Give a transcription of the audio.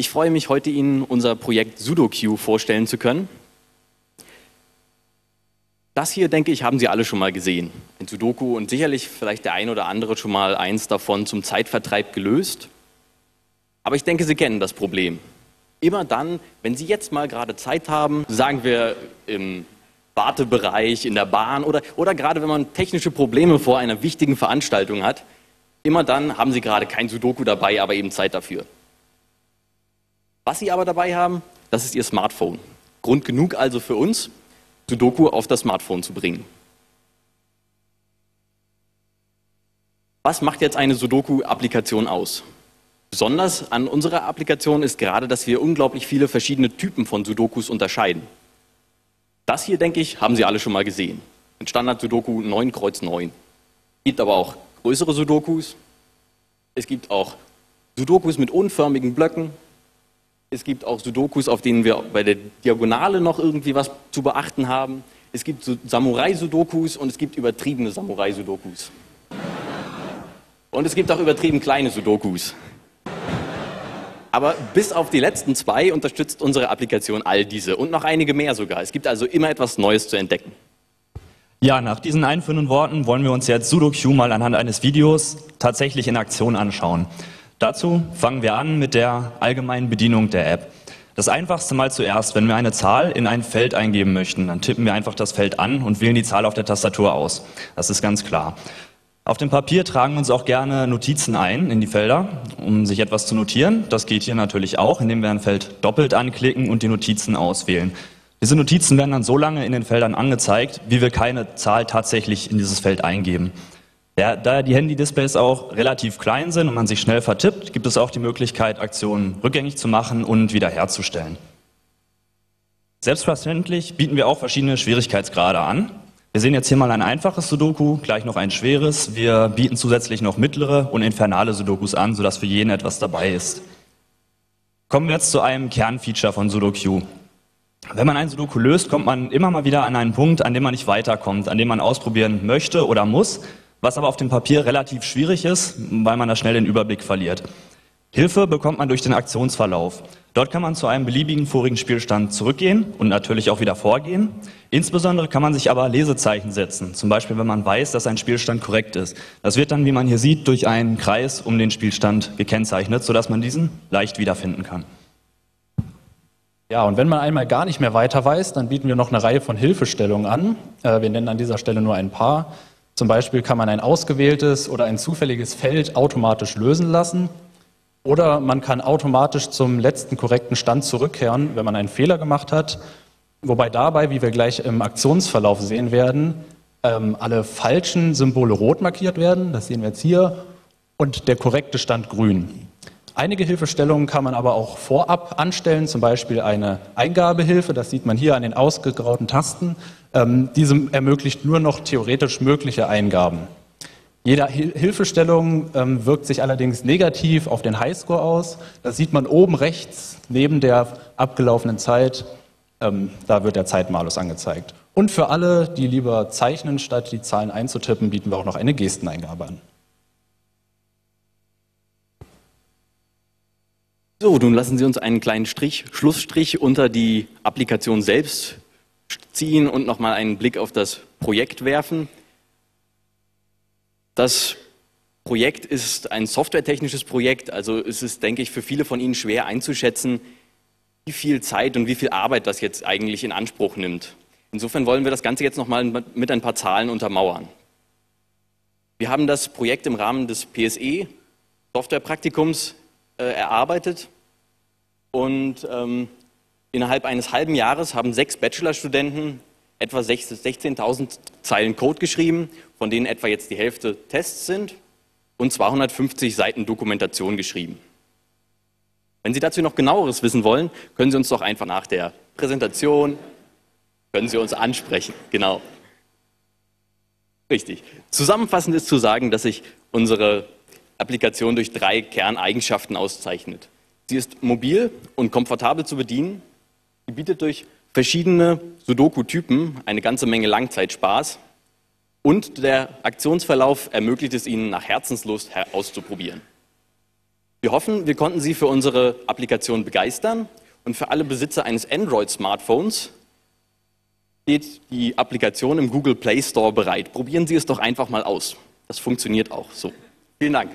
Ich freue mich, heute Ihnen unser Projekt SudoQ vorstellen zu können. Das hier, denke ich, haben Sie alle schon mal gesehen. Ein Sudoku und sicherlich vielleicht der ein oder andere schon mal eins davon zum Zeitvertreib gelöst. Aber ich denke, Sie kennen das Problem. Immer dann, wenn Sie jetzt mal gerade Zeit haben, sagen wir im Wartebereich, in der Bahn oder, oder gerade wenn man technische Probleme vor einer wichtigen Veranstaltung hat, immer dann haben Sie gerade kein Sudoku dabei, aber eben Zeit dafür. Was Sie aber dabei haben, das ist Ihr Smartphone. Grund genug also für uns, Sudoku auf das Smartphone zu bringen. Was macht jetzt eine Sudoku-Applikation aus? Besonders an unserer Applikation ist gerade, dass wir unglaublich viele verschiedene Typen von Sudokus unterscheiden. Das hier, denke ich, haben Sie alle schon mal gesehen. Ein Standard-Sudoku 9 Kreuz 9. Es gibt aber auch größere Sudokus. Es gibt auch Sudokus mit unförmigen Blöcken. Es gibt auch Sudokus, auf denen wir bei der Diagonale noch irgendwie was zu beachten haben. Es gibt Samurai-Sudokus und es gibt übertriebene Samurai-Sudokus. Und es gibt auch übertrieben kleine Sudokus. Aber bis auf die letzten zwei unterstützt unsere Applikation all diese und noch einige mehr sogar. Es gibt also immer etwas Neues zu entdecken. Ja, nach diesen einführenden Worten wollen wir uns jetzt SudoQ mal anhand eines Videos tatsächlich in Aktion anschauen. Dazu fangen wir an mit der allgemeinen Bedienung der App. Das einfachste mal zuerst, wenn wir eine Zahl in ein Feld eingeben möchten, dann tippen wir einfach das Feld an und wählen die Zahl auf der Tastatur aus. Das ist ganz klar. Auf dem Papier tragen wir uns auch gerne Notizen ein in die Felder, um sich etwas zu notieren. Das geht hier natürlich auch, indem wir ein Feld doppelt anklicken und die Notizen auswählen. Diese Notizen werden dann so lange in den Feldern angezeigt, wie wir keine Zahl tatsächlich in dieses Feld eingeben. Ja, da die Handy-Displays auch relativ klein sind und man sich schnell vertippt, gibt es auch die Möglichkeit, Aktionen rückgängig zu machen und wiederherzustellen. Selbstverständlich bieten wir auch verschiedene Schwierigkeitsgrade an. Wir sehen jetzt hier mal ein einfaches Sudoku, gleich noch ein schweres. Wir bieten zusätzlich noch mittlere und infernale Sudokus an, sodass für jeden etwas dabei ist. Kommen wir jetzt zu einem Kernfeature von SudoQ. Wenn man ein Sudoku löst, kommt man immer mal wieder an einen Punkt, an dem man nicht weiterkommt, an dem man ausprobieren möchte oder muss, was aber auf dem Papier relativ schwierig ist, weil man da schnell den Überblick verliert. Hilfe bekommt man durch den Aktionsverlauf. Dort kann man zu einem beliebigen vorigen Spielstand zurückgehen und natürlich auch wieder vorgehen. Insbesondere kann man sich aber Lesezeichen setzen, zum Beispiel wenn man weiß, dass ein Spielstand korrekt ist. Das wird dann, wie man hier sieht, durch einen Kreis um den Spielstand gekennzeichnet, sodass man diesen leicht wiederfinden kann. Ja, und wenn man einmal gar nicht mehr weiter weiß, dann bieten wir noch eine Reihe von Hilfestellungen an. Äh, wir nennen an dieser Stelle nur ein paar. Zum Beispiel kann man ein ausgewähltes oder ein zufälliges Feld automatisch lösen lassen oder man kann automatisch zum letzten korrekten Stand zurückkehren, wenn man einen Fehler gemacht hat. Wobei dabei, wie wir gleich im Aktionsverlauf sehen werden, ähm, alle falschen Symbole rot markiert werden. Das sehen wir jetzt hier. Und der korrekte Stand grün. Einige Hilfestellungen kann man aber auch vorab anstellen, zum Beispiel eine Eingabehilfe, das sieht man hier an den ausgegrauten Tasten. Ähm, diese ermöglicht nur noch theoretisch mögliche Eingaben. Jede Hilfestellung ähm, wirkt sich allerdings negativ auf den Highscore aus. Das sieht man oben rechts neben der abgelaufenen Zeit. Ähm, da wird der Zeitmalus angezeigt. Und für alle, die lieber zeichnen, statt die Zahlen einzutippen, bieten wir auch noch eine Gesteneingabe an. So, nun lassen Sie uns einen kleinen Strich, Schlussstrich unter die Applikation selbst ziehen und nochmal einen Blick auf das Projekt werfen. Das Projekt ist ein softwaretechnisches Projekt, also es ist, denke ich, für viele von Ihnen schwer einzuschätzen, wie viel Zeit und wie viel Arbeit das jetzt eigentlich in Anspruch nimmt. Insofern wollen wir das Ganze jetzt nochmal mit ein paar Zahlen untermauern. Wir haben das Projekt im Rahmen des PSE Softwarepraktikums erarbeitet und ähm, innerhalb eines halben Jahres haben sechs Bachelorstudenten etwa 16.000 Zeilen Code geschrieben, von denen etwa jetzt die Hälfte Tests sind und 250 Seiten Dokumentation geschrieben. Wenn Sie dazu noch genaueres wissen wollen, können Sie uns doch einfach nach der Präsentation, können Sie uns ansprechen. Genau. Richtig. Zusammenfassend ist zu sagen, dass sich unsere Applikation durch drei Kerneigenschaften auszeichnet. Sie ist mobil und komfortabel zu bedienen. Sie bietet durch verschiedene Sudoku-Typen, eine ganze Menge Langzeitspaß und der Aktionsverlauf ermöglicht es Ihnen nach Herzenslust auszuprobieren. Wir hoffen, wir konnten Sie für unsere Applikation begeistern und für alle Besitzer eines Android-Smartphones steht die Applikation im Google Play Store bereit. Probieren Sie es doch einfach mal aus. Das funktioniert auch so. Vielen Dank.